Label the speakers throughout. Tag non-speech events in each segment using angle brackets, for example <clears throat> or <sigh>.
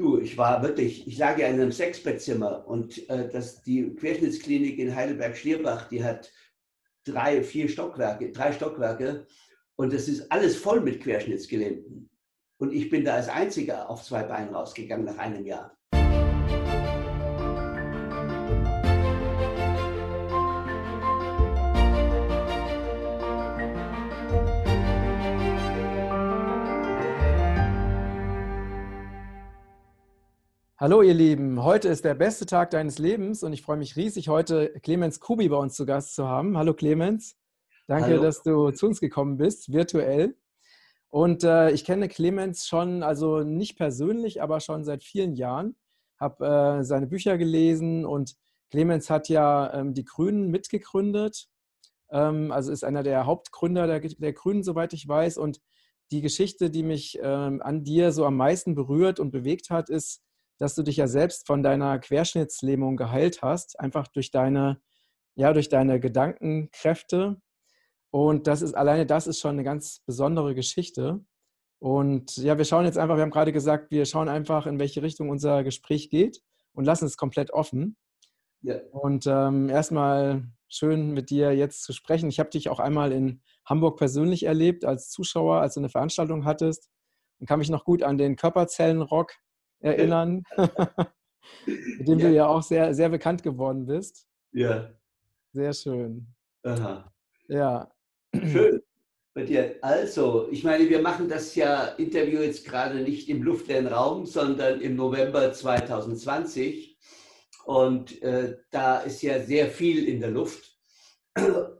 Speaker 1: Du, ich war wirklich, ich lag ja in einem Sechsbettzimmer und äh, das, die Querschnittsklinik in Heidelberg-Schlierbach, die hat drei, vier Stockwerke, drei Stockwerke und es ist alles voll mit Querschnittsgelähmten. Und ich bin da als Einziger auf zwei Beinen rausgegangen nach einem Jahr.
Speaker 2: Hallo ihr Lieben, heute ist der beste Tag deines Lebens und ich freue mich riesig, heute Clemens Kubi bei uns zu Gast zu haben. Hallo Clemens, danke, Hallo. dass du zu uns gekommen bist, virtuell. Und äh, ich kenne Clemens schon, also nicht persönlich, aber schon seit vielen Jahren, habe äh, seine Bücher gelesen und Clemens hat ja ähm, die Grünen mitgegründet, ähm, also ist einer der Hauptgründer der, der, Grünen, soweit ich weiß. Und die Geschichte, die mich ähm, an dir so am meisten berührt und bewegt hat, ist, dass du dich ja selbst von deiner Querschnittslähmung geheilt hast, einfach durch deine, ja, durch deine Gedankenkräfte. Und das ist alleine das ist schon eine ganz besondere Geschichte. Und ja, wir schauen jetzt einfach, wir haben gerade gesagt, wir schauen einfach, in welche Richtung unser Gespräch geht und lassen es komplett offen. Ja. Und ähm, erstmal schön mit dir jetzt zu sprechen. Ich habe dich auch einmal in Hamburg persönlich erlebt als Zuschauer, als du eine Veranstaltung hattest und kann mich noch gut an den Körperzellenrock erinnern, <laughs> mit dem ja. du ja auch sehr, sehr bekannt geworden bist.
Speaker 1: Ja.
Speaker 2: Sehr schön.
Speaker 1: Aha.
Speaker 2: Ja.
Speaker 1: Schön. Bei dir. Also, ich meine, wir machen das ja Interview jetzt gerade nicht im luftleeren Raum, sondern im November 2020. Und äh, da ist ja sehr viel in der Luft.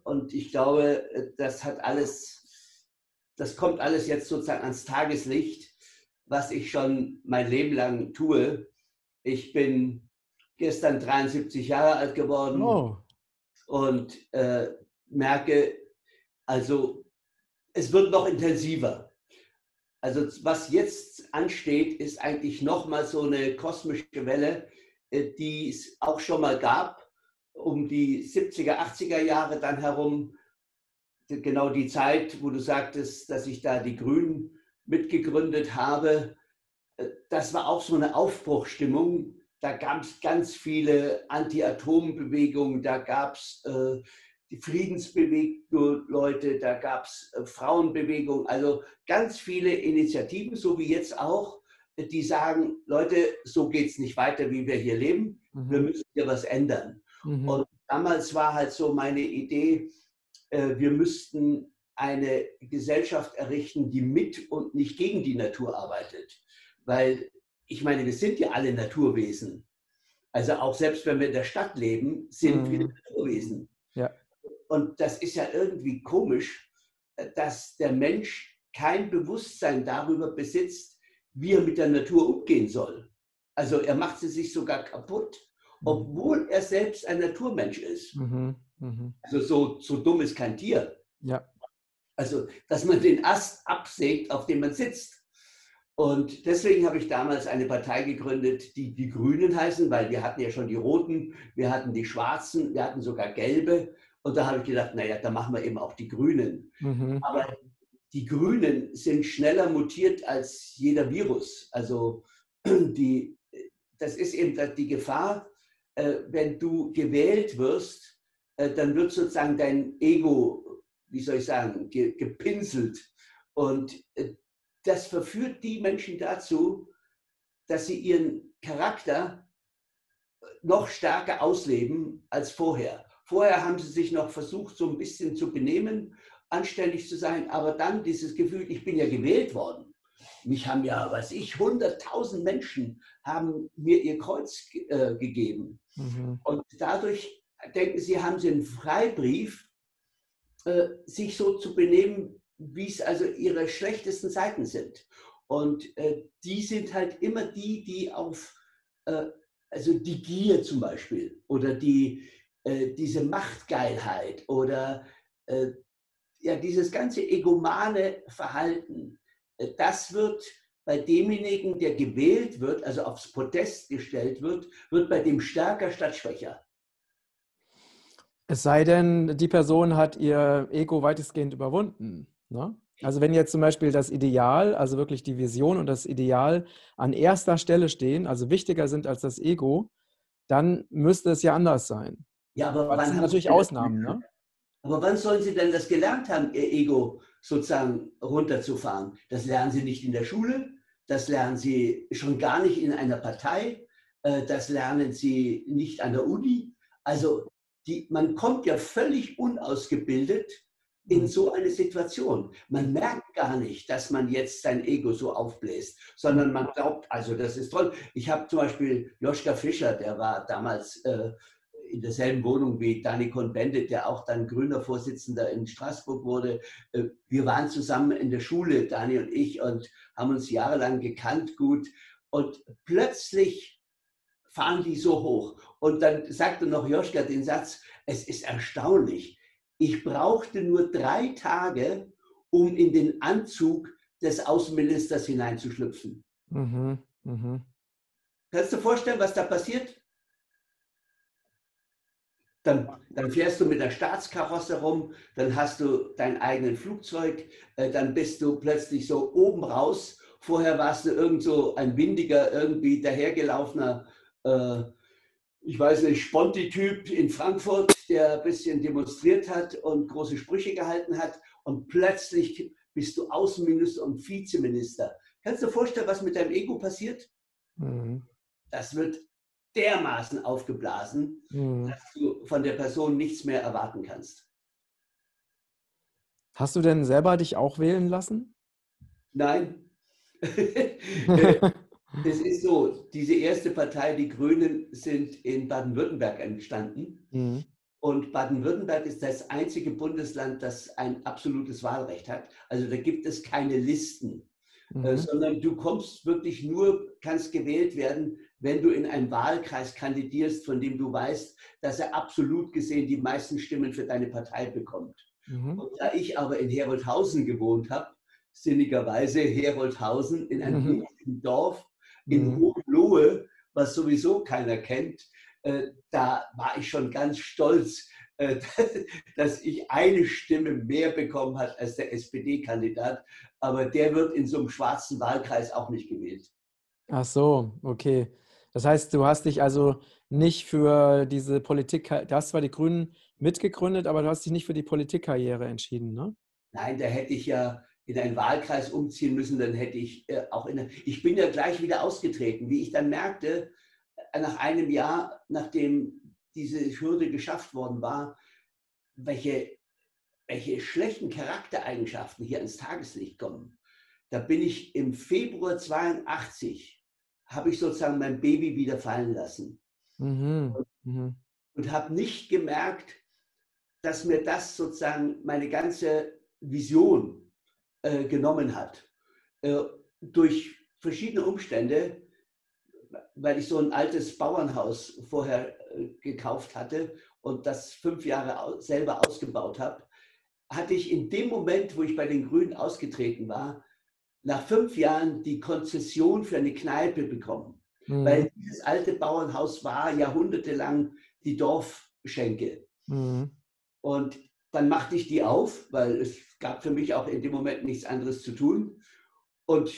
Speaker 1: Und ich glaube, das hat alles, das kommt alles jetzt sozusagen ans Tageslicht was ich schon mein Leben lang tue. Ich bin gestern 73 Jahre alt geworden oh. und äh, merke, also es wird noch intensiver. Also was jetzt ansteht, ist eigentlich nochmal so eine kosmische Welle, äh, die es auch schon mal gab, um die 70er, 80er Jahre dann herum. Genau die Zeit, wo du sagtest, dass ich da die Grünen mitgegründet habe, äh, das war auch so eine Aufbruchstimmung. Da gab es ganz viele Anti-Atom-Bewegungen, da gab es äh, die Friedensbewegung, Leute, da gab es äh, Frauenbewegungen, also ganz viele Initiativen, so wie jetzt auch, äh, die sagen, Leute, so geht es nicht weiter, wie wir hier leben, mhm. wir müssen hier was ändern. Mhm. Und damals war halt so meine Idee, äh, wir müssten eine Gesellschaft errichten, die mit und nicht gegen die Natur arbeitet. Weil ich meine, wir sind ja alle Naturwesen. Also auch selbst wenn wir in der Stadt leben, sind mhm. wir Naturwesen.
Speaker 2: Ja.
Speaker 1: Und das ist ja irgendwie komisch, dass der Mensch kein Bewusstsein darüber besitzt, wie er mit der Natur umgehen soll. Also er macht sie sich sogar kaputt, mhm. obwohl er selbst ein Naturmensch ist. Mhm. Mhm. Also so, so dumm ist kein Tier.
Speaker 2: Ja.
Speaker 1: Also, dass man den Ast absägt, auf dem man sitzt. Und deswegen habe ich damals eine Partei gegründet, die die Grünen heißen, weil wir hatten ja schon die Roten, wir hatten die Schwarzen, wir hatten sogar Gelbe. Und da habe ich gedacht, naja, da machen wir eben auch die Grünen. Mhm. Aber die Grünen sind schneller mutiert als jeder Virus. Also <clears throat> die, das ist eben die Gefahr, äh, wenn du gewählt wirst, äh, dann wird sozusagen dein Ego wie soll ich sagen, ge, gepinselt. Und äh, das verführt die Menschen dazu, dass sie ihren Charakter noch stärker ausleben als vorher. Vorher haben sie sich noch versucht, so ein bisschen zu benehmen, anständig zu sein, aber dann dieses Gefühl, ich bin ja gewählt worden. Mich haben ja, was ich, 100.000 Menschen haben mir ihr Kreuz äh, gegeben. Mhm. Und dadurch denken sie, haben sie einen Freibrief, äh, sich so zu benehmen, wie es also ihre schlechtesten Seiten sind. Und äh, die sind halt immer die, die auf, äh, also die Gier zum Beispiel oder die, äh, diese Machtgeilheit oder äh, ja, dieses ganze egomane Verhalten, äh, das wird bei demjenigen, der gewählt wird, also aufs Protest gestellt wird, wird bei dem stärker statt schwächer.
Speaker 2: Es sei denn, die Person hat ihr Ego weitestgehend überwunden. Ne? Also wenn jetzt zum Beispiel das Ideal, also wirklich die Vision und das Ideal an erster Stelle stehen, also wichtiger sind als das Ego, dann müsste es ja anders sein.
Speaker 1: Ja, aber, aber
Speaker 2: das sind natürlich Ausnahmen, ne?
Speaker 1: Aber wann sollen Sie denn das gelernt haben, Ihr Ego sozusagen runterzufahren? Das lernen Sie nicht in der Schule, das lernen Sie schon gar nicht in einer Partei, äh, das lernen Sie nicht an der Uni. Also die, man kommt ja völlig unausgebildet in mhm. so eine Situation. Man merkt gar nicht, dass man jetzt sein Ego so aufbläst, sondern man glaubt, also das ist toll. Ich habe zum Beispiel Joschka Fischer, der war damals äh, in derselben Wohnung wie Dani Cohn-Bendit, der auch dann grüner Vorsitzender in Straßburg wurde. Äh, wir waren zusammen in der Schule, Dani und ich, und haben uns jahrelang gekannt gut. Und plötzlich fahren die so hoch. Und dann sagte noch Joschka den Satz, es ist erstaunlich, ich brauchte nur drei Tage, um in den Anzug des Außenministers hineinzuschlüpfen. Mhm, mh. Kannst du dir vorstellen, was da passiert? Dann, dann, fährst du mit der Staatskarosse rum, dann hast du dein eigenes Flugzeug, äh, dann bist du plötzlich so oben raus. Vorher warst du irgend so ein windiger, irgendwie dahergelaufener äh, ich weiß nicht, Sponti-Typ in Frankfurt, der ein bisschen demonstriert hat und große Sprüche gehalten hat und plötzlich bist du Außenminister und Vizeminister. Kannst du dir vorstellen, was mit deinem Ego passiert? Mhm. Das wird dermaßen aufgeblasen, mhm. dass du von der Person nichts mehr erwarten kannst.
Speaker 2: Hast du denn selber dich auch wählen lassen?
Speaker 1: Nein. <laughs> <laughs> Es ist so, diese erste Partei, die Grünen, sind in Baden-Württemberg entstanden. Mhm. Und Baden-Württemberg ist das einzige Bundesland, das ein absolutes Wahlrecht hat. Also da gibt es keine Listen, mhm. äh, sondern du kommst wirklich nur, kannst gewählt werden, wenn du in einem Wahlkreis kandidierst, von dem du weißt, dass er absolut gesehen die meisten Stimmen für deine Partei bekommt. Mhm. Und da ich aber in Heroldhausen gewohnt habe, sinnigerweise Heroldhausen in einem mhm. Dorf, in mhm. Hohenlohe, was sowieso keiner kennt, äh, da war ich schon ganz stolz, äh, <laughs> dass ich eine Stimme mehr bekommen hat als der SPD-Kandidat. Aber der wird in so einem schwarzen Wahlkreis auch nicht gewählt.
Speaker 2: Ach so, okay. Das heißt, du hast dich also nicht für diese Politik, du hast zwar die Grünen mitgegründet, aber du hast dich nicht für die Politikkarriere entschieden, ne?
Speaker 1: Nein, da hätte ich ja in einen Wahlkreis umziehen müssen, dann hätte ich äh, auch in. Ich bin ja gleich wieder ausgetreten, wie ich dann merkte, äh, nach einem Jahr, nachdem diese Hürde geschafft worden war, welche, welche schlechten Charaktereigenschaften hier ins Tageslicht kommen. Da bin ich im Februar 82, habe ich sozusagen mein Baby wieder fallen lassen. Mhm. Und, mhm. und habe nicht gemerkt, dass mir das sozusagen meine ganze Vision äh, genommen hat. Äh, durch verschiedene Umstände, weil ich so ein altes Bauernhaus vorher äh, gekauft hatte und das fünf Jahre selber ausgebaut habe, hatte ich in dem Moment, wo ich bei den Grünen ausgetreten war, nach fünf Jahren die Konzession für eine Kneipe bekommen. Mhm. Weil dieses alte Bauernhaus war jahrhundertelang die Dorfschenke. Mhm. Und dann machte ich die auf, weil es gab für mich auch in dem Moment nichts anderes zu tun. Und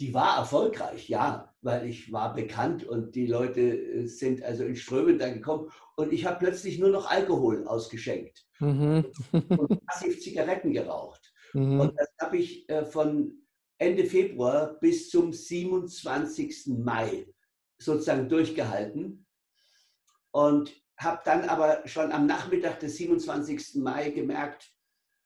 Speaker 1: die war erfolgreich, ja, weil ich war bekannt und die Leute äh, sind also in Strömen da gekommen. Und ich habe plötzlich nur noch Alkohol ausgeschenkt mhm. und massiv Zigaretten geraucht. Mhm. Und das habe ich äh, von Ende Februar bis zum 27. Mai sozusagen durchgehalten. Und habe dann aber schon am Nachmittag des 27. Mai gemerkt,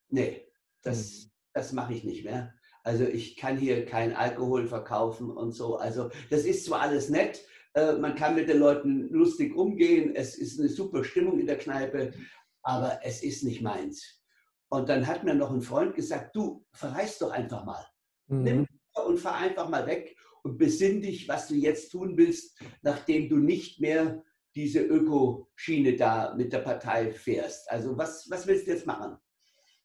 Speaker 1: nee, das, mhm. das mache ich nicht mehr. Also ich kann hier keinen Alkohol verkaufen und so. Also das ist zwar alles nett, äh, man kann mit den Leuten lustig umgehen, es ist eine super Stimmung in der Kneipe, aber es ist nicht meins. Und dann hat mir noch ein Freund gesagt, du verreist doch einfach mal. Mhm. Nimm und fahr einfach mal weg und besinn dich, was du jetzt tun willst, nachdem du nicht mehr diese Ökoschiene da mit der Partei fährst. Also was, was willst du jetzt machen?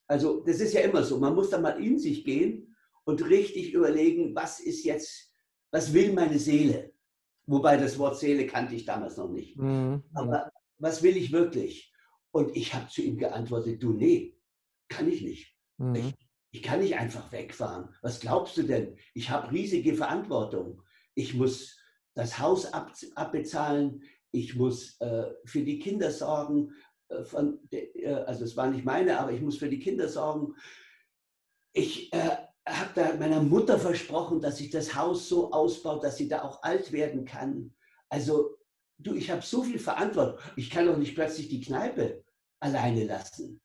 Speaker 1: Also das ist ja immer so. Man muss da mal in sich gehen und richtig überlegen, was ist jetzt, was will meine Seele? Wobei das Wort Seele kannte ich damals noch nicht. Mhm. Aber was will ich wirklich? Und ich habe zu ihm geantwortet, du, nee, kann ich nicht. Mhm. Ich, Ich kann nicht einfach wegfahren. Was glaubst du denn? Ich habe riesige Verantwortung. Ich muss das Haus ab, abbezahlen. Ich muss äh, für die Kinder sorgen. Äh, von, äh, also es war nicht meine, aber ich muss für die Kinder sorgen. Ich äh, habe da meiner Mutter versprochen, dass ich das Haus so ausbaue, dass sie da auch alt werden kann. Also du, ich habe so viel Verantwortung. Ich kann doch nicht plötzlich die Kneipe alleine lassen,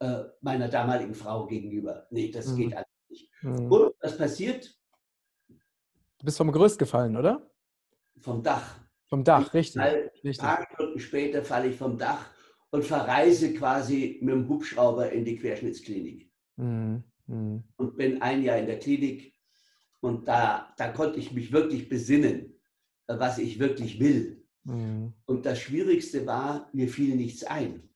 Speaker 1: äh, meiner damaligen Frau gegenüber. Nee, das mhm. geht alles nicht. Mhm. Und was passiert?
Speaker 2: Du bist vom Gerüst gefallen, oder?
Speaker 1: Vom Dach.
Speaker 2: Vom Dach, richtig. Ein
Speaker 1: paar Stunden später falle ich vom Dach und verreise quasi mit dem Hubschrauber in die Querschnittsklinik. Mhm. Mhm. Und bin ein Jahr in der Klinik und da, da konnte ich mich wirklich besinnen, was ich wirklich will. Mhm. Und das Schwierigste war, mir fiel nichts ein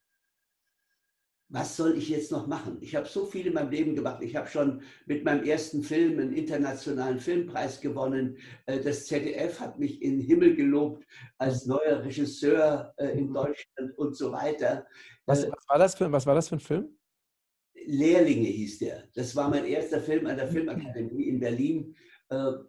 Speaker 1: was soll ich jetzt noch machen? Ich habe so viel in meinem Leben gemacht. Ich habe schon mit meinem ersten Film einen internationalen Filmpreis gewonnen. Äh, das ZDF hat mich in den Himmel gelobt als neuer Regisseur äh, in mhm. Deutschland und so weiter.
Speaker 2: Was, äh, was, war, das für, was war das für ein Film?
Speaker 1: Lehrlinge hieß der. Das war mein erster Film an der Filmakademie in Berlin,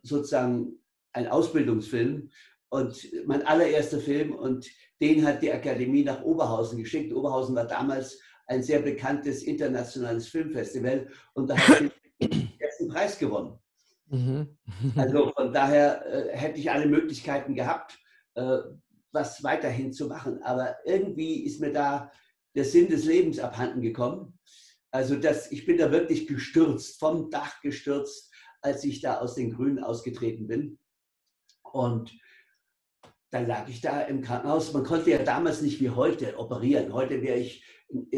Speaker 1: sozusagen ein Ausbildungsfilm und mein allererster Film und den hat die Akademie nach Oberhausen geschickt. Oberhausen war damals ein sehr bekanntes internationales Filmfestival und da habe ich den ersten Preis gewonnen. Mhm. Also von daher äh, hätte ich alle Möglichkeiten gehabt, äh, was weiterhin zu machen. Aber irgendwie ist mir da der Sinn des Lebens abhanden gekommen. Also das, ich bin da wirklich gestürzt, vom Dach gestürzt, als ich da aus den Grünen ausgetreten bin. Und dann lag ich da im Krankenhaus. Man konnte ja damals nicht wie heute operieren. Heute wäre ich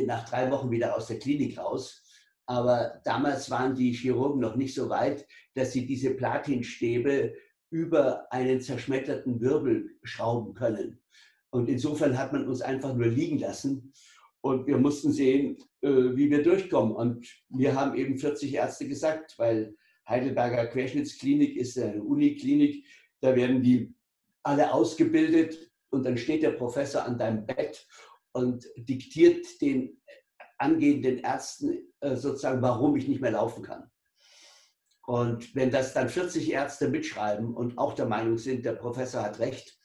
Speaker 1: nach drei Wochen wieder aus der Klinik raus. Aber damals waren die Chirurgen noch nicht so weit, dass sie diese Platinstäbe über einen zerschmetterten Wirbel schrauben können. Und insofern hat man uns einfach nur liegen lassen. Und wir mussten sehen, äh, wie wir durchkommen. Und wir haben eben 40 Ärzte gesagt, weil Heidelberger Querschnittsklinik ist eine Uniklinik. Da werden die alle ausgebildet und dann steht der Professor an deinem Bett und diktiert den angehenden Ärzten äh, sozusagen, warum ich nicht mehr laufen kann. Und wenn das dann 40 Ärzte mitschreiben und auch der Meinung sind, der Professor hat recht,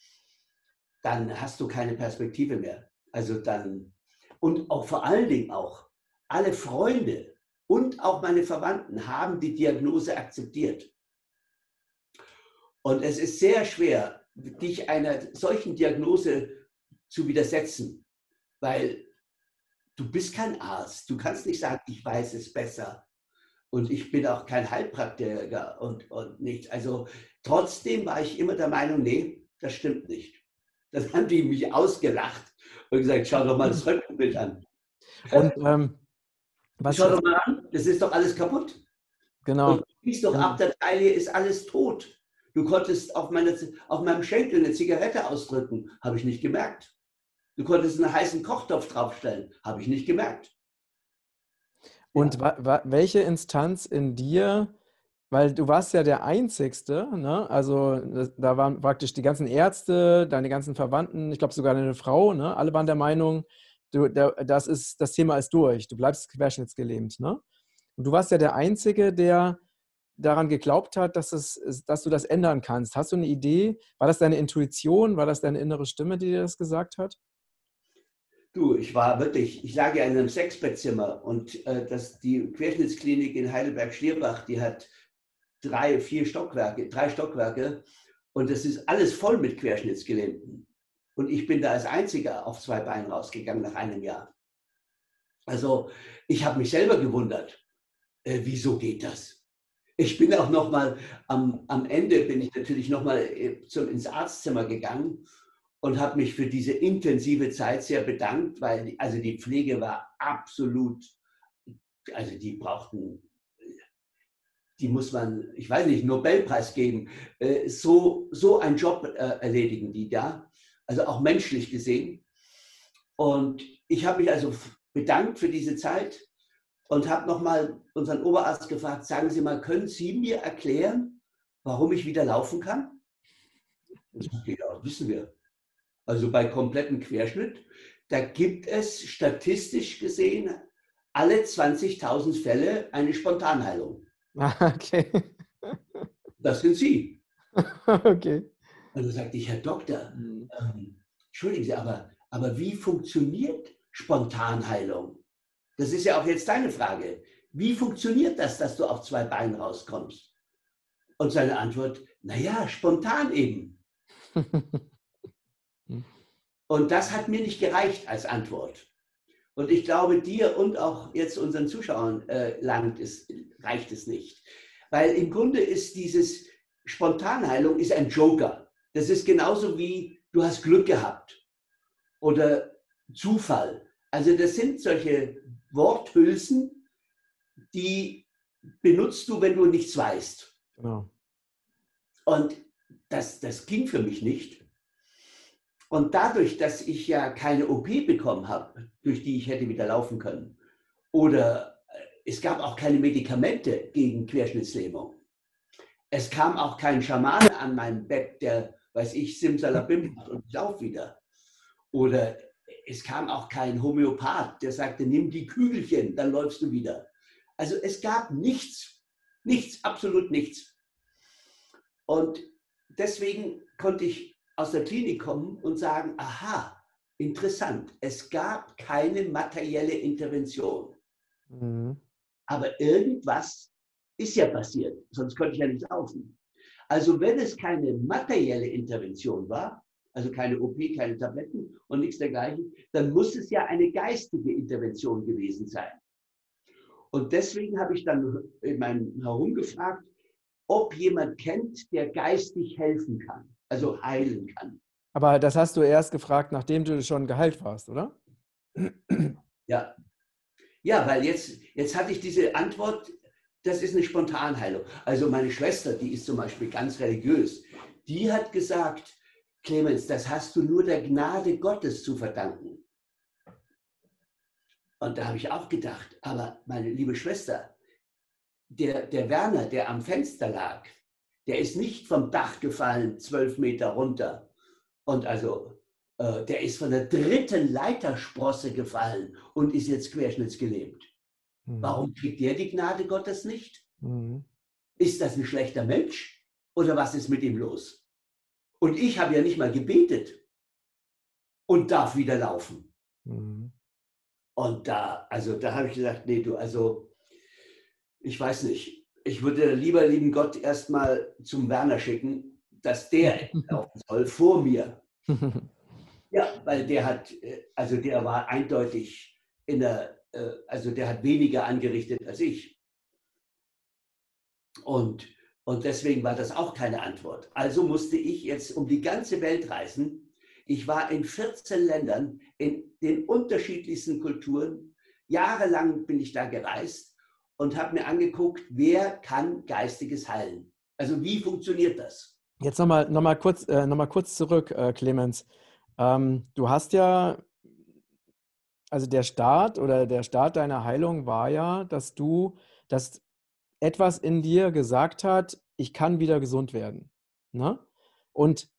Speaker 1: dann hast du keine Perspektive mehr. Also dann, und auch vor allen Dingen auch, alle Freunde und auch meine Verwandten haben die Diagnose akzeptiert. Und es ist sehr schwer, dich einer solchen Diagnose zu widersetzen. Weil du bist kein Arzt. Du kannst nicht sagen, ich weiß es besser. Und ich bin auch kein Heilpraktiker und, und nichts. Also trotzdem war ich immer der Meinung, nee, das stimmt nicht. Das haben die mich ausgelacht und gesagt, schau doch mal das Röntgenbild an. Und ähm, was schau doch mal an, das ist doch alles kaputt.
Speaker 2: Genau. Und
Speaker 1: du siehst doch ab der Taille ist alles tot. Du konntest auf, meine, auf meinem Schenkel eine Zigarette ausdrücken, habe ich nicht gemerkt. Du konntest einen heißen Kochtopf draufstellen. Habe ich nicht gemerkt.
Speaker 2: Und ja. welche Instanz in dir, weil du warst ja der Einzigste, ne? also da waren praktisch die ganzen Ärzte, deine ganzen Verwandten, ich glaube sogar deine Frau, ne? alle waren der Meinung, du, das, ist, das Thema ist durch, du bleibst querschnittsgelähmt. Ne? Und du warst ja der Einzige, der daran geglaubt hat, dass, es, dass du das ändern kannst. Hast du eine Idee? War das deine Intuition? War das deine innere Stimme, die dir das gesagt hat?
Speaker 1: Du, ich war wirklich, ich lag ja in einem Sechsbettzimmer und äh, das, die Querschnittsklinik in Heidelberg-Schlierbach, die hat drei, vier Stockwerke, drei Stockwerke und es ist alles voll mit Querschnittsgelähmten. Und ich bin da als Einziger auf zwei Beinen rausgegangen nach einem Jahr. Also ich habe mich selber gewundert, äh, wieso geht das? Ich bin auch noch mal am, am Ende bin ich natürlich noch mal äh, ins Arztzimmer gegangen und habe mich für diese intensive Zeit sehr bedankt, weil also die Pflege war absolut, also die brauchten, die muss man, ich weiß nicht, Nobelpreis geben. Äh, so, so einen Job äh, erledigen die da, also auch menschlich gesehen. Und ich habe mich also bedankt für diese Zeit und habe nochmal unseren Oberarzt gefragt, sagen Sie mal, können Sie mir erklären, warum ich wieder laufen kann? Ja, wissen wir also bei kompletten Querschnitt, da gibt es statistisch gesehen alle 20.000 Fälle eine Spontanheilung. <laughs>
Speaker 2: Okay.
Speaker 1: Das sind Sie. <laughs>
Speaker 2: Okay.
Speaker 1: Und dann sagte ich, Herr Doktor, mhm. ähm, entschuldigen Sie, aber, aber wie funktioniert Spontanheilung? Das ist ja auch jetzt deine Frage. Wie funktioniert das, dass du auf zwei Beinen rauskommst? Und seine Antwort, naja, spontan eben. <laughs> und das hat mir nicht gereicht als Antwort. Und ich glaube, dir und auch jetzt unseren Zuschauern äh, langt es, reicht es nicht. Weil im Grunde ist dieses Spontanheilung ist ein Joker. Das ist genauso wie du hast Glück gehabt oder Zufall. Also das sind solche Worthülsen, die benutzt du, wenn du nichts weißt. Genau. Und das, das ging für mich nicht. Und dadurch, dass ich ja keine OP bekommen habe, durch die ich hätte wieder laufen können, oder äh, es gab auch keine Medikamente gegen Querschnittslähmung. Es kam auch kein Schamane an meinem Bett, der, weiß ich, Simsalabim macht und ich laufe wieder. Oder es kam auch kein Homöopath, der sagte, nimm die Kügelchen, dann läufst du wieder. Also es gab nichts, nichts, absolut nichts. Und deswegen konnte ich aus der Klinik kommen und sagen, aha, interessant, es gab keine materielle Intervention. Mhm. Aber irgendwas ist ja passiert, sonst könnte ich ja nicht laufen. Also wenn es keine materielle Intervention war, also keine OP, keine Tabletten und nichts dergleichen, dann muss es ja eine geistige Intervention gewesen sein. Und deswegen habe ich dann in meinem herumgefragt, ob jemand kennt, der geistig helfen kann, also heilen kann.
Speaker 2: Aber das hast du erst gefragt, nachdem du schon geheilt warst, oder?
Speaker 1: Ja. Ja, weil jetzt, jetzt hatte ich diese Antwort, das ist eine Spontanheilung. Also meine Schwester, die ist zum Beispiel ganz religiös, die hat gesagt, Clemens, das hast du nur der Gnade Gottes zu verdanken. Und da habe ich auch gedacht, aber meine liebe Schwester, der, der Werner, der am Fenster lag, der ist nicht vom Dach gefallen, zwölf Meter runter. Und also, äh, der ist von der dritten Leitersprosse gefallen und ist jetzt querschnittsgelähmt. Mhm. Warum kriegt der die Gnade Gottes nicht? Mhm. Ist das ein schlechter Mensch? Oder was ist mit ihm los? Und ich habe ja nicht mal gebetet und darf wieder laufen. Mhm. Und da, also da habe ich gesagt, nee, du, also ich weiß nicht, ich würde lieber lieben Gott erstmal zum Werner schicken, dass der <laughs> laufen soll vor mir. <laughs> Ja, weil der hat, äh, also der war eindeutig in der, äh, also der hat weniger angerichtet als ich. Und, und deswegen war das auch keine Antwort. Also musste ich jetzt um die ganze Welt reisen. Ich war in 14 Ländern, in den unterschiedlichsten Kulturen. Jahrelang bin ich da gereist und habe mir angeguckt, wer kann Geistiges heilen. Also wie funktioniert das?
Speaker 2: Jetzt nochmal noch mal kurz, äh, noch kurz zurück, äh, Clemens. Ähm, du hast ja, also der Start oder der Start deiner Heilung war ja, dass du, dass etwas in dir gesagt hat, ich kann wieder gesund werden. Ne? Und,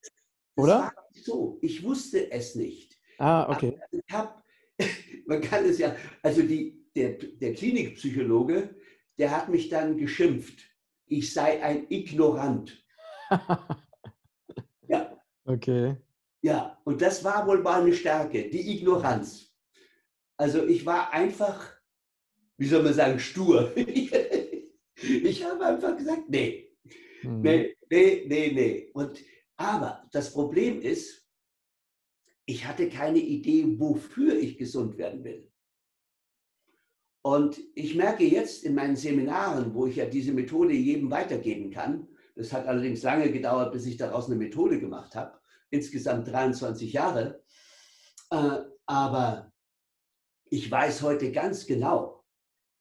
Speaker 2: oder?
Speaker 1: So, ich wusste es nicht.
Speaker 2: Ah, okay.
Speaker 1: Ich hab, <laughs> man kann es ja, also die, der, der Klinikpsychologe, der hat mich dann geschimpft, ich sei ein Ignorant. <laughs>
Speaker 2: ja. Okay.
Speaker 1: Ja, und das war wohl meine Stärke, die Ignoranz. Also ich war einfach, wie soll man sagen, stur. <laughs> ich habe einfach gesagt, nee, hm. nee, nee, nee, nee. Und, aber das Problem ist, ich hatte keine Idee, wofür ich gesund werden will. Und ich merke jetzt in meinen Seminaren, wo ich ja diese Methode jedem weitergeben kann, das hat allerdings lange gedauert, bis ich daraus eine Methode gemacht habe, insgesamt 23 Jahre, äh, aber ich weiß heute ganz genau,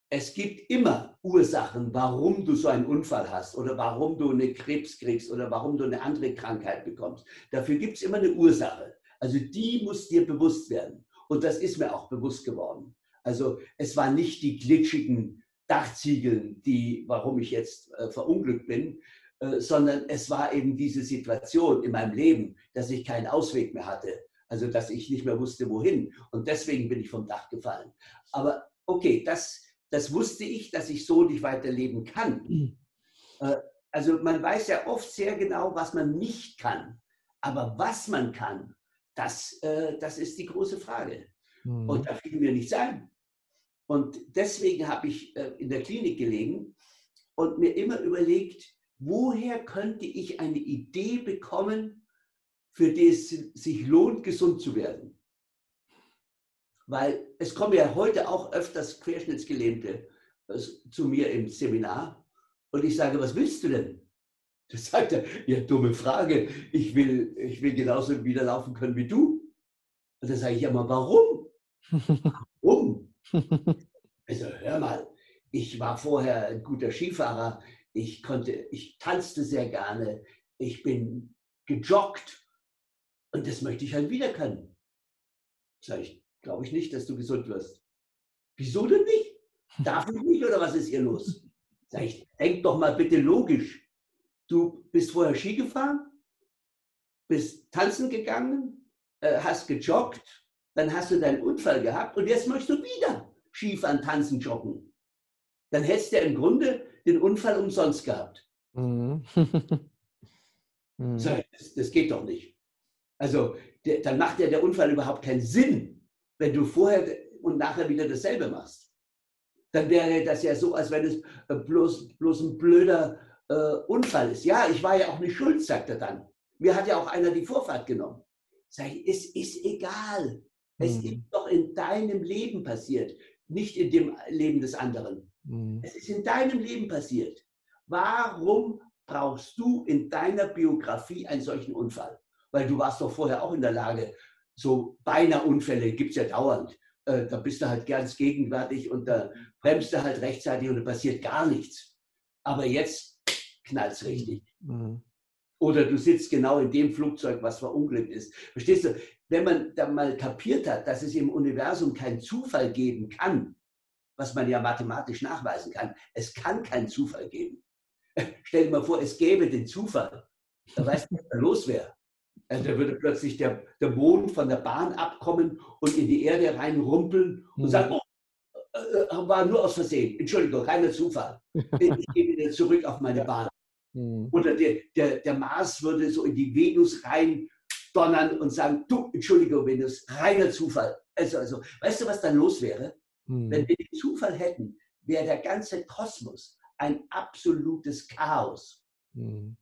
Speaker 1: es gibt immer Ursachen, warum du so einen Unfall hast oder warum du eine Krebs kriegst oder warum du eine andere Krankheit bekommst. Dafür gibt es immer eine Ursache. Also die muss dir bewusst werden. Und das ist mir auch bewusst geworden. Also es waren nicht die glitschigen Dachziegeln, die, warum ich jetzt äh, verunglückt bin, äh, sondern es war eben diese Situation in meinem Leben, dass ich keinen Ausweg mehr hatte. Also dass ich nicht mehr wusste, wohin. Und deswegen bin ich vom Dach gefallen. Aber okay, das, das wusste ich, dass ich so nicht weiterleben kann. Mhm. Also man weiß ja oft sehr genau, was man nicht kann. Aber was man kann, das, äh, das ist die große Frage. Mhm. Und da fiel mir nichts ein. Und deswegen habe ich äh, in der Klinik gelegen und mir immer überlegt, woher könnte ich eine Idee bekommen, für die es sich lohnt, gesund zu werden. Weil es kommen ja heute auch öfters Querschnittsgelähmte äh, zu mir im Seminar und ich sage, was willst du denn? Da sagt er, ja, dumme Frage, ich will, ich will genauso wieder laufen können wie du. Und dann sage ich, ja, mal, warum? Warum? Also, hör mal, ich war vorher ein guter Skifahrer, ich konnte, ich tanzte sehr gerne, ich bin gejoggt und das möchte ich halt wieder können. Sag ich, glaube ich nicht, dass du gesund wirst. Wieso denn nicht? Darf ich nicht oder was ist hier los? Sag ich, denk doch mal bitte logisch. Du bist vorher Ski gefahren, bist tanzen gegangen, äh, hast gejoggt, dann hast du deinen Unfall gehabt und jetzt möchtest du wieder Skifahren, tanzen, joggen. Dann hättest du ja im Grunde den Unfall umsonst gehabt. Mhm. <laughs> mhm. so, das, das, geht doch nicht. Also der, dann macht ja der Unfall überhaupt keinen Sinn, wenn du vorher und nachher wieder dasselbe machst. Dann wäre das ja so, als wenn es äh, bloß, bloß ein blöder äh, Unfall ist. Ja, ich war ja auch nicht schuld, sagt er dann. Mir hat ja auch einer die Vorfahrt genommen. Sag ich, es ist egal. Es mhm. ist doch in deinem Leben passiert, nicht in dem Leben des anderen. Mhm. Es ist in deinem Leben passiert. Warum brauchst du in deiner Biografie einen solchen Unfall? Weil du warst doch vorher auch in der Lage, so beinahe Unfälle gibt es ja dauernd. Äh, da bist du halt ganz gegenwärtig und da bremst du halt rechtzeitig und da passiert gar nichts. Aber jetzt knallt es richtig. Mhm. Oder du sitzt genau in dem Flugzeug, was verunglückt ist. Verstehst du? Wenn man dann mal kapiert hat, dass es im Universum keinen Zufall geben kann, was man ja mathematisch nachweisen kann. Es kann keinen Zufall geben. <laughs> Stell dir mal vor, es gäbe den Zufall. Da weißt du, was da los wäre. Also da würde plötzlich der, der Mond von der Bahn abkommen und in die Erde reinrumpeln und mhm. sagen, oh, äh, äh, war nur aus Versehen. Entschuldigung, keiner Zufall. Ich gehe wieder zurück auf meine Bahn. Mhm. Oder der, der, der Mars würde so in die Venus rein donnern und sagen, du, Entschuldigung, Venus, reiner Zufall. Also, also, weißt du, was dann los wäre? Hm. Wenn wir den Zufall hätten, wäre der ganze Kosmos ein absolutes Chaos. Hm.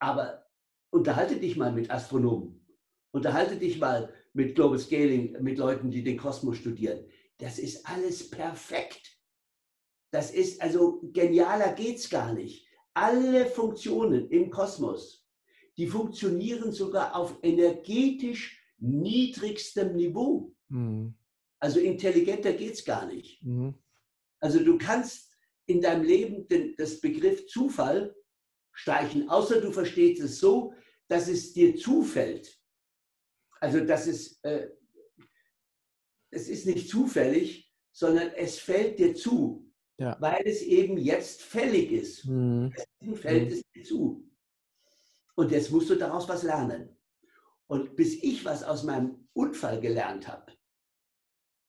Speaker 1: Aber unterhalte dich mal mit Astronomen, unterhalte dich mal mit Global Scaling, mit Leuten, die den Kosmos studieren. Das ist alles perfekt. Das ist also genialer geht's gar nicht. Alle Funktionen im Kosmos, die funktionieren sogar auf energetisch niedrigstem Niveau. Mhm. Also intelligenter geht es gar nicht. Mhm. Also du kannst in deinem Leben den, das Begriff Zufall streichen, außer du verstehst es so, dass es dir zufällt. Also dass es, äh, es ist nicht zufällig, sondern es fällt dir zu, ja. weil es eben jetzt fällig ist. Mhm. Deswegen fällt mhm. es dir zu. Und jetzt musst du daraus was lernen. Und bis ich was aus meinem Unfall gelernt habe,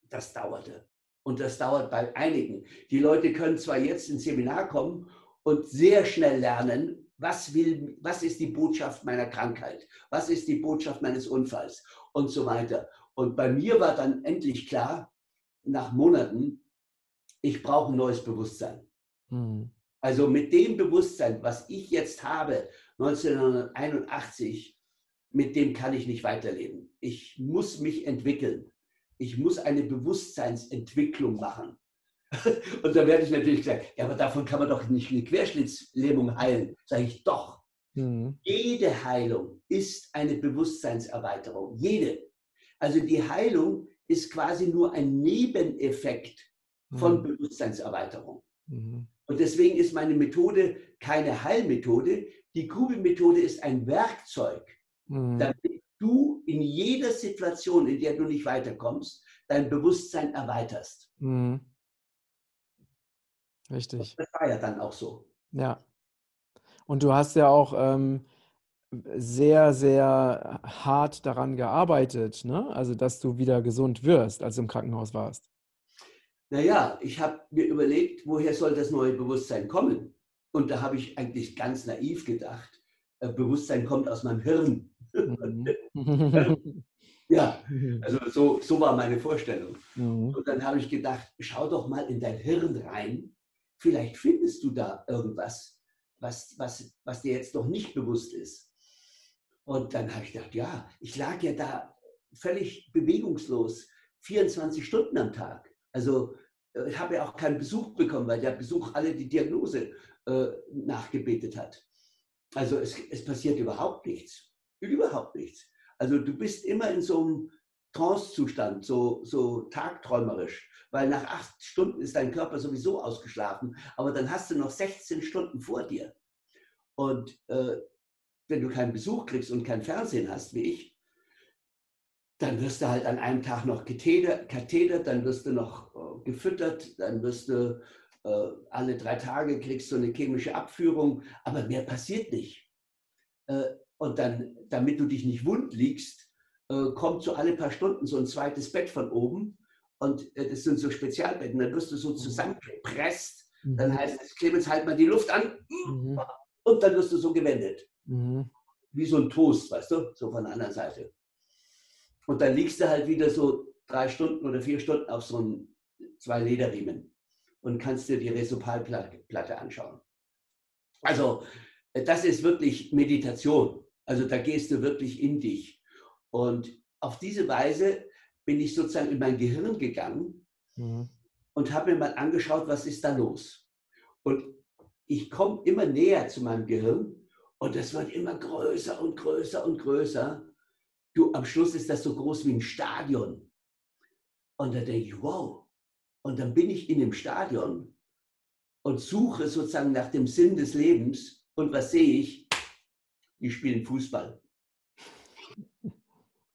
Speaker 1: das dauerte. Und das dauert bei einigen. Die Leute können zwar jetzt ins Seminar kommen und sehr schnell lernen, was, will, was ist die Botschaft meiner Krankheit, was ist die Botschaft meines Unfalls und so weiter. Und bei mir war dann endlich klar, nach Monaten, ich brauche ein neues Bewusstsein. Mhm. Also mit dem Bewusstsein, was ich jetzt habe, 1981, mit dem kann ich nicht weiterleben. Ich muss mich entwickeln ich muss eine Bewusstseinsentwicklung machen. <laughs> Und da werde ich natürlich gesagt, ja, aber davon kann man doch nicht eine Querschnittslähmung heilen. Sage ich doch. Mhm. Jede Heilung ist eine Bewusstseinserweiterung. Jede. Also die Heilung ist quasi nur ein Nebeneffekt von mhm. Bewusstseinserweiterung. Mhm. Und deswegen ist meine Methode keine Heilmethode. Die Kubi-Methode ist ein Werkzeug, mhm. damit du in jeder Situation, in der du nicht weiterkommst, dein Bewusstsein erweiterst. Mhm.
Speaker 2: Richtig.
Speaker 1: Das war ja dann auch so.
Speaker 2: Ja. Und du hast ja auch ähm, sehr, sehr hart daran gearbeitet, ne? Also, dass du wieder gesund wirst, als du im Krankenhaus warst.
Speaker 1: naja, ich habe mir überlegt, woher soll das neue Bewusstsein kommen? Und da habe ich eigentlich ganz naiv gedacht, äh, Bewusstsein kommt aus meinem Hirn. Mhm. <laughs> ja, also so, so war meine Vorstellung. Mhm. Und dann habe ich gedacht, schau doch mal in dein Hirn rein, vielleicht findest du da irgendwas, was, was, was dir jetzt noch nicht bewusst ist. Und dann habe ich gedacht, ja, ich lag ja da völlig bewegungslos, 24 Stunden am Tag. Also äh, ich habe ja auch keinen Besuch bekommen, weil der Besuch alle die Diagnose äh, nachgebetet hat. Also es, es passiert überhaupt nichts. Überhaupt nichts. Also du bist immer in so einem Trance-Zustand, so, so tagträumerisch, weil nach acht Stunden ist dein Körper sowieso ausgeschlafen, aber dann hast du noch 16 Stunden vor dir. Und äh, wenn du keinen Besuch kriegst und kein Fernsehen hast, wie ich, dann wirst du halt an einem Tag noch kathetert, dann wirst du noch äh, gefüttert, dann wirst du alle drei Tage kriegst du eine chemische Abführung, aber mehr passiert nicht. Äh, und dann, damit du dich nicht wund liegst, äh, kommt so alle paar Stunden so ein zweites Bett von oben und äh, das sind so Spezialbetten, dann wirst du so mhm. zusammengepresst, mhm. dann heißt es, Clemens, halt mal die Luft an mhm. und dann wirst du so gewendet. Mhm. Wie so ein Toast, weißt du, so von der anderen Seite. Und dann liegst du halt wieder so drei Stunden oder vier Stunden auf so einem zwei Lederriemen und kannst dir die Resopalplatte anschauen. Also äh, das ist wirklich Meditation. Also da gehst du wirklich in dich. Und auf diese Weise bin ich sozusagen in mein Gehirn gegangen mhm. und habe mir mal angeschaut, was ist da los. Und ich komme immer näher zu meinem Gehirn und es wird immer größer und größer und größer. Du, am Schluss ist das so groß wie ein Stadion. Und da denke ich, wow. Und dann bin ich in dem Stadion und suche sozusagen nach dem Sinn des Lebens. Und was sehe ich? Die spielen Fußball. <laughs>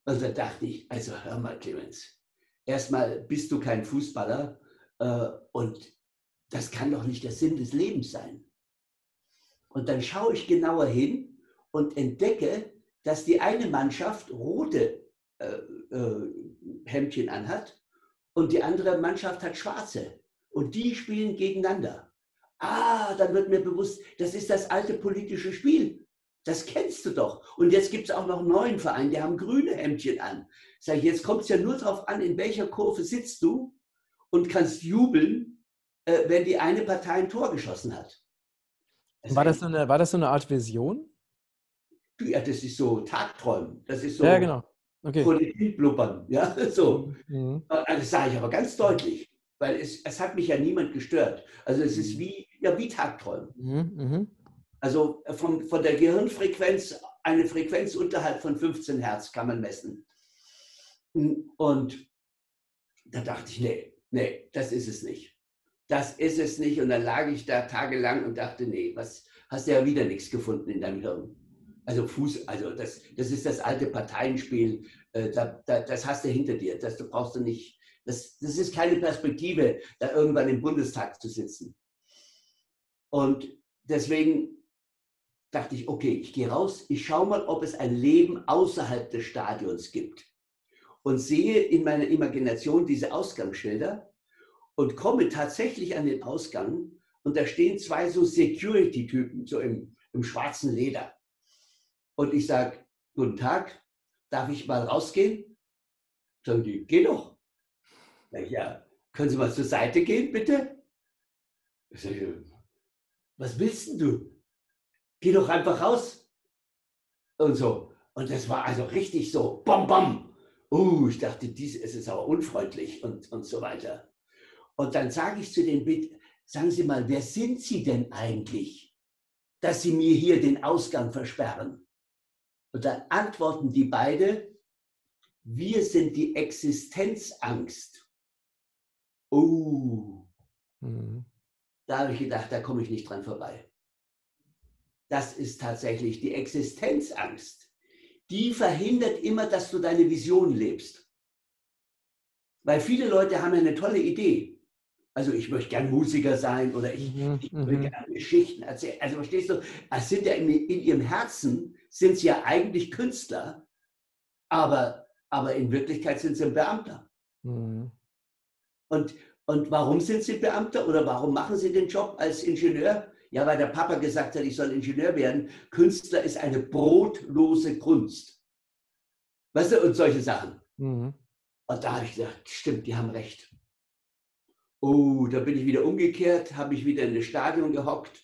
Speaker 1: Und da dachte ich, also hör mal, Clemens, erstmal bist du kein Fußballer äh, und das kann doch nicht der Sinn des Lebens sein. Und dann schaue ich genauer hin und entdecke, dass die eine Mannschaft rote äh, äh, Hemdchen anhat und die andere Mannschaft hat schwarze. Und die spielen gegeneinander. Ah, dann wird mir bewusst, das ist das alte politische Spiel. Das kennst du doch. Und jetzt gibt es auch noch einen neuen Verein, die haben grüne Hemdchen an. Sag ich, jetzt kommt es ja nur darauf an, in welcher Kurve sitzt du und kannst jubeln, äh, wenn die eine Partei ein Tor geschossen hat.
Speaker 2: war, das so eine, war das so eine Art Vision?
Speaker 1: Ja, das ist so Tagträumen. Das ist so
Speaker 2: ja, genau. Okay.
Speaker 1: Politik blubbern. Ja, <laughs> so. Mhm. Also das sage ich aber ganz deutlich, weil es, es hat mich ja niemand gestört. Also es ist mhm. wie, ja, wie Tagträumen. Mhm. Mhm. Also äh, von, von der Gehirnfrequenz, eine Frequenz unterhalb von 15 Hertz kann man messen. Und da dachte ich, nee, nee, das ist es nicht. Das ist es nicht. Und dann lag ich da tagelang und dachte, nee, was hast du ja wieder nichts gefunden in deinem Hirn. Also Fuß, also das, das ist das alte Parteienspiel, äh, da, da, das hast du hinter dir, das du brauchst du nicht, das, das ist keine Perspektive, da irgendwann im Bundestag zu sitzen. Und deswegen dachte ich, okay, ich gehe raus, ich schaue mal, ob es ein Leben außerhalb des Stadions gibt. Und sehe in meiner Imagination diese Ausgangsschilder und komme tatsächlich an den Ausgang und da stehen zwei so Security-Typen, so im, im schwarzen Leder. Und ich sage, guten Tag, darf ich mal rausgehen? Sagen die, geh doch. Sag ich, ja, können Sie mal zur Seite gehen, bitte? Ich sage, was willst du? Geh doch einfach raus. Und so. Und das war also richtig so, bam, bam. Uh, ich dachte, dies es ist aber unfreundlich und, und so weiter. Und dann sage ich zu den sagen Sie mal, wer sind Sie denn eigentlich, dass Sie mir hier den Ausgang versperren? Und dann antworten die beide, wir sind die Existenzangst. Oh, mhm. da habe ich gedacht, da komme ich nicht dran vorbei. Das ist tatsächlich die Existenzangst. Die verhindert immer, dass du deine Vision lebst. Weil viele Leute haben eine tolle Idee. Also ich möchte gern Musiker sein oder ich, mhm. ich möchte mhm. gerne Geschichten erzählen. Also verstehst du, es sind ja in, in, ihrem Herzen sind sie ja eigentlich Künstler, aber, aber in Wirklichkeit sind sie ein Beamter. Mhm. Und, Und warum sind Sie Beamter oder warum machen Sie den Job als Ingenieur? Ja, weil der Papa gesagt hat, ich soll Ingenieur werden. Künstler ist eine brotlose Kunst. Weißt du, und solche Sachen. Mhm. Und da habe ich gesagt, stimmt, die haben recht. Oh, da bin ich wieder umgekehrt, habe ich wieder in das Stadion gehockt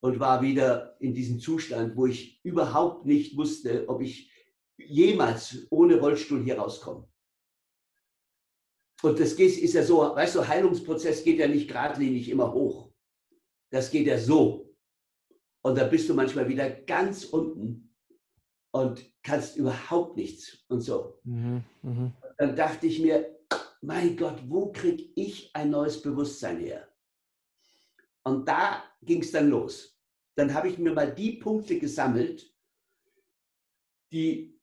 Speaker 1: und war wieder in diesem Zustand, wo ich überhaupt nicht wusste, ob ich jemals ohne Rollstuhl hier rauskomme. Und das ist ja so, weißt du, Heilungsprozess geht ja nicht geradlinig immer hoch. Das geht ja so. Und da bist du manchmal wieder ganz unten und kannst überhaupt nichts und so. Mhm, mh. Dann dachte ich mir, mein Gott, wo kriege ich ein neues Bewusstsein her? Und da ging es dann los. Dann habe ich mir mal die Punkte gesammelt, die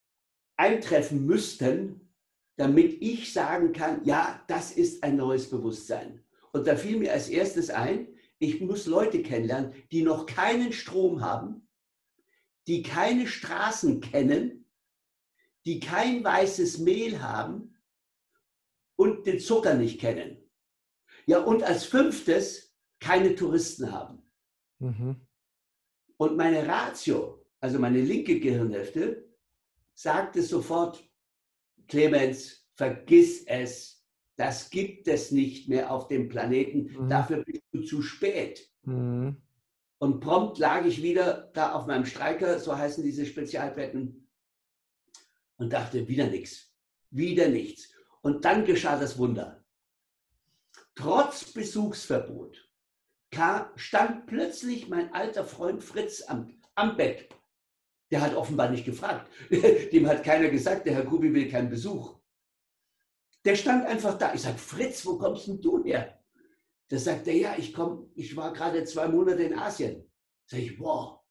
Speaker 1: eintreffen müssten, damit ich sagen kann, ja, das ist ein neues Bewusstsein. Und da fiel mir als erstes ein, ich muss Leute kennenlernen, die noch keinen Strom haben, die keine Straßen kennen, die kein weißes Mehl haben und den Zucker nicht kennen. Ja, und als fünftes keine Touristen haben. Mhm. Und meine Ratio, also meine linke Gehirnhälfte, sagte sofort, Clemens, vergiss es, das gibt es nicht mehr auf dem Planeten, mhm. dafür bist du zu spät. Mhm. Und prompt lag ich wieder da auf meinem Streiker, so heißen diese Spezialbetten, und dachte, wieder nichts, wieder nichts. Und dann geschah das Wunder. Trotz Besuchsverbot kam, stand plötzlich mein alter Freund Fritz am, am Bett. Der hat offenbar nicht gefragt. <laughs> Dem hat keiner gesagt, der Herr Kubi will keinen Besuch. Der stand einfach da. Ich sage, Fritz, wo kommst denn du her? Da sagt er, ja, ich komme, ich war gerade zwei Monate in Asien. Sag ich, boah,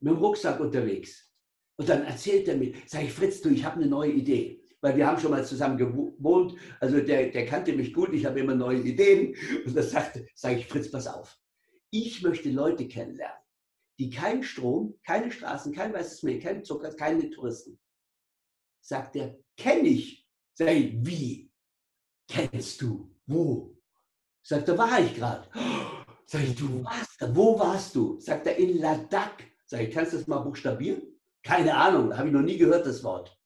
Speaker 1: mit dem Rucksack unterwegs. Und dann erzählt er mir, sag ich, Fritz, du, ich habe eine neue Idee. Weil wir haben schon mal zusammen gewohnt. Also der, der kannte mich gut, ich habe immer neue Ideen. Und das sagte, sage ich, Fritz, pass auf. Ich möchte Leute kennenlernen, die keinen Strom, keine Straßen, kein weißes Mehl, kein Zucker, keine Touristen. Sagt er, kenne ich. Sag ich, wie? Kennst du? Wo? Sagt er, war ich gerade. Sag ich, du warst da. Wo warst du? Sagt er, in Ladakh. Sag ich, kannst du das mal buchstabieren? Keine Ahnung, habe ich noch nie gehört, das Wort.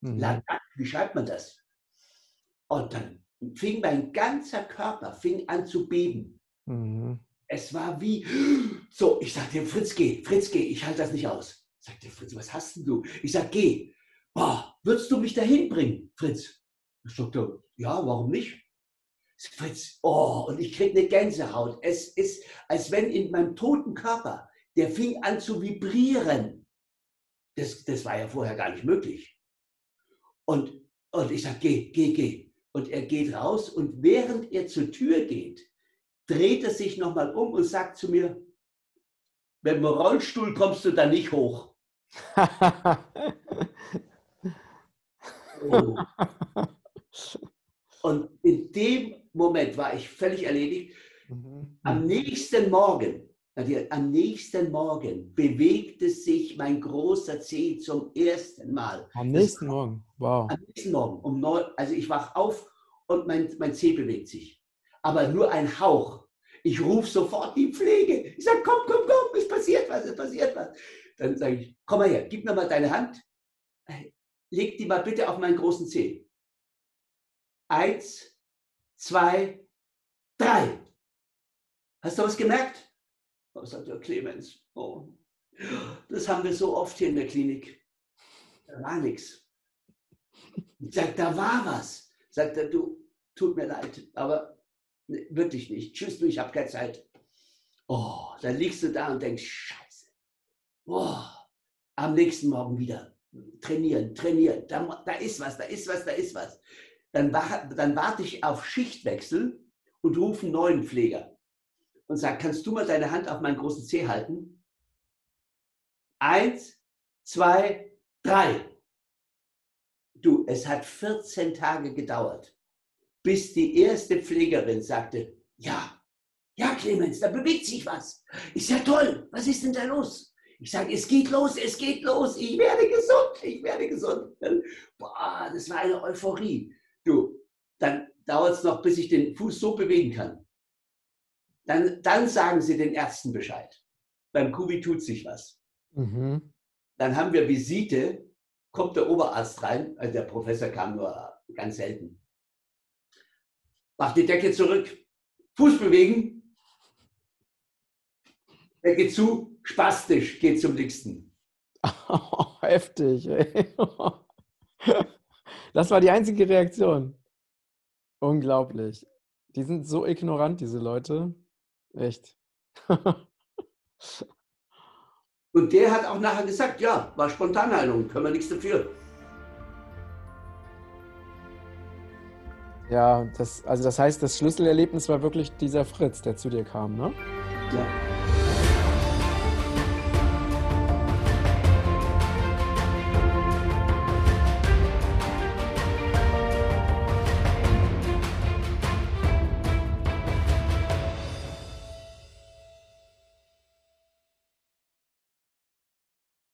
Speaker 1: Mhm. Ladakh, wie schreibt man das? Und dann fing mein ganzer Körper fing an zu beben. Mhm. Es war wie, so, ich sagte dem Fritz, geh, Fritz, geh, ich halte das nicht aus. Sagte Fritz, was hast denn du? Ich sag, geh. Boah, würdest du mich dahin bringen, Fritz? Ich sagte, ja, warum nicht? Fritz, oh, und ich krieg eine Gänsehaut. Es ist, als wenn in meinem toten Körper, der fing an zu vibrieren. Das, das war ja vorher gar nicht möglich. Und, und ich sag, geh, geh, geh. Und er geht raus und während er zur Tür geht, dreht er sich nochmal um und sagt zu mir, mit dem Rollstuhl kommst du da nicht hoch. <laughs> oh. Und in dem Moment war ich völlig erledigt. Mhm. Am nächsten Morgen, am nächsten Morgen bewegte sich mein großer Zeh zum ersten Mal.
Speaker 2: Am nächsten Morgen, wow.
Speaker 1: Am nächsten Morgen, um neun, also ich wach auf und mein, mein Zeh bewegt sich aber nur ein Hauch. Ich rufe sofort die Pflege. Ich sage, komm, komm, komm, es passiert was, es passiert was. Dann sage ich, komm mal her, gib mir mal deine Hand. Leg die mal bitte auf meinen großen Zeh. Eins, zwei, drei. Hast du was gemerkt? Oh, sagt der Clemens. Oh, das haben wir so oft hier in der Klinik. Da war nichts. Ich sage, da war was. Sagt er, du, tut mir leid, aber wirklich nicht. Tschüss, du, ich habe keine Zeit. Oh, dann liegst du da und denkst, scheiße. Oh, am nächsten Morgen wieder. Trainieren, trainieren. Da, da ist was, da ist was, da ist was. Dann, dann warte ich auf Schichtwechsel und rufe einen neuen Pfleger und sage, kannst du mal deine Hand auf meinen großen Zeh halten? Eins, zwei, drei. Du, es hat 14 Tage gedauert bis die erste Pflegerin sagte, ja, ja, Clemens, da bewegt sich was. Ich sage, toll, was ist denn da los? Ich sage, es geht los, es geht los, ich werde gesund, ich werde gesund. <laughs> Boah, das war eine Euphorie. Du, dann dauert es noch, bis ich den Fuß so bewegen kann. Dann, dann sagen Sie den Ärzten Bescheid. Beim Kubi tut sich was. Mhm. Dann haben wir Visite, kommt der Oberarzt rein, also der Professor kam nur ganz selten. Macht die Decke zurück, Fuß bewegen, Decke zu, spastisch, geht zum nächsten.
Speaker 2: Oh, <laughs> heftig. Ey. Das war die einzige Reaktion. Unglaublich. Die sind so ignorant, diese Leute. Echt. <laughs>
Speaker 1: Und der hat auch nachher gesagt, ja, war Spontanheilung, können wir nichts dafür.
Speaker 2: Ja, das, also das heißt, das Schlüsselerlebnis war wirklich dieser Fritz, der zu dir kam, ne?
Speaker 1: Ja.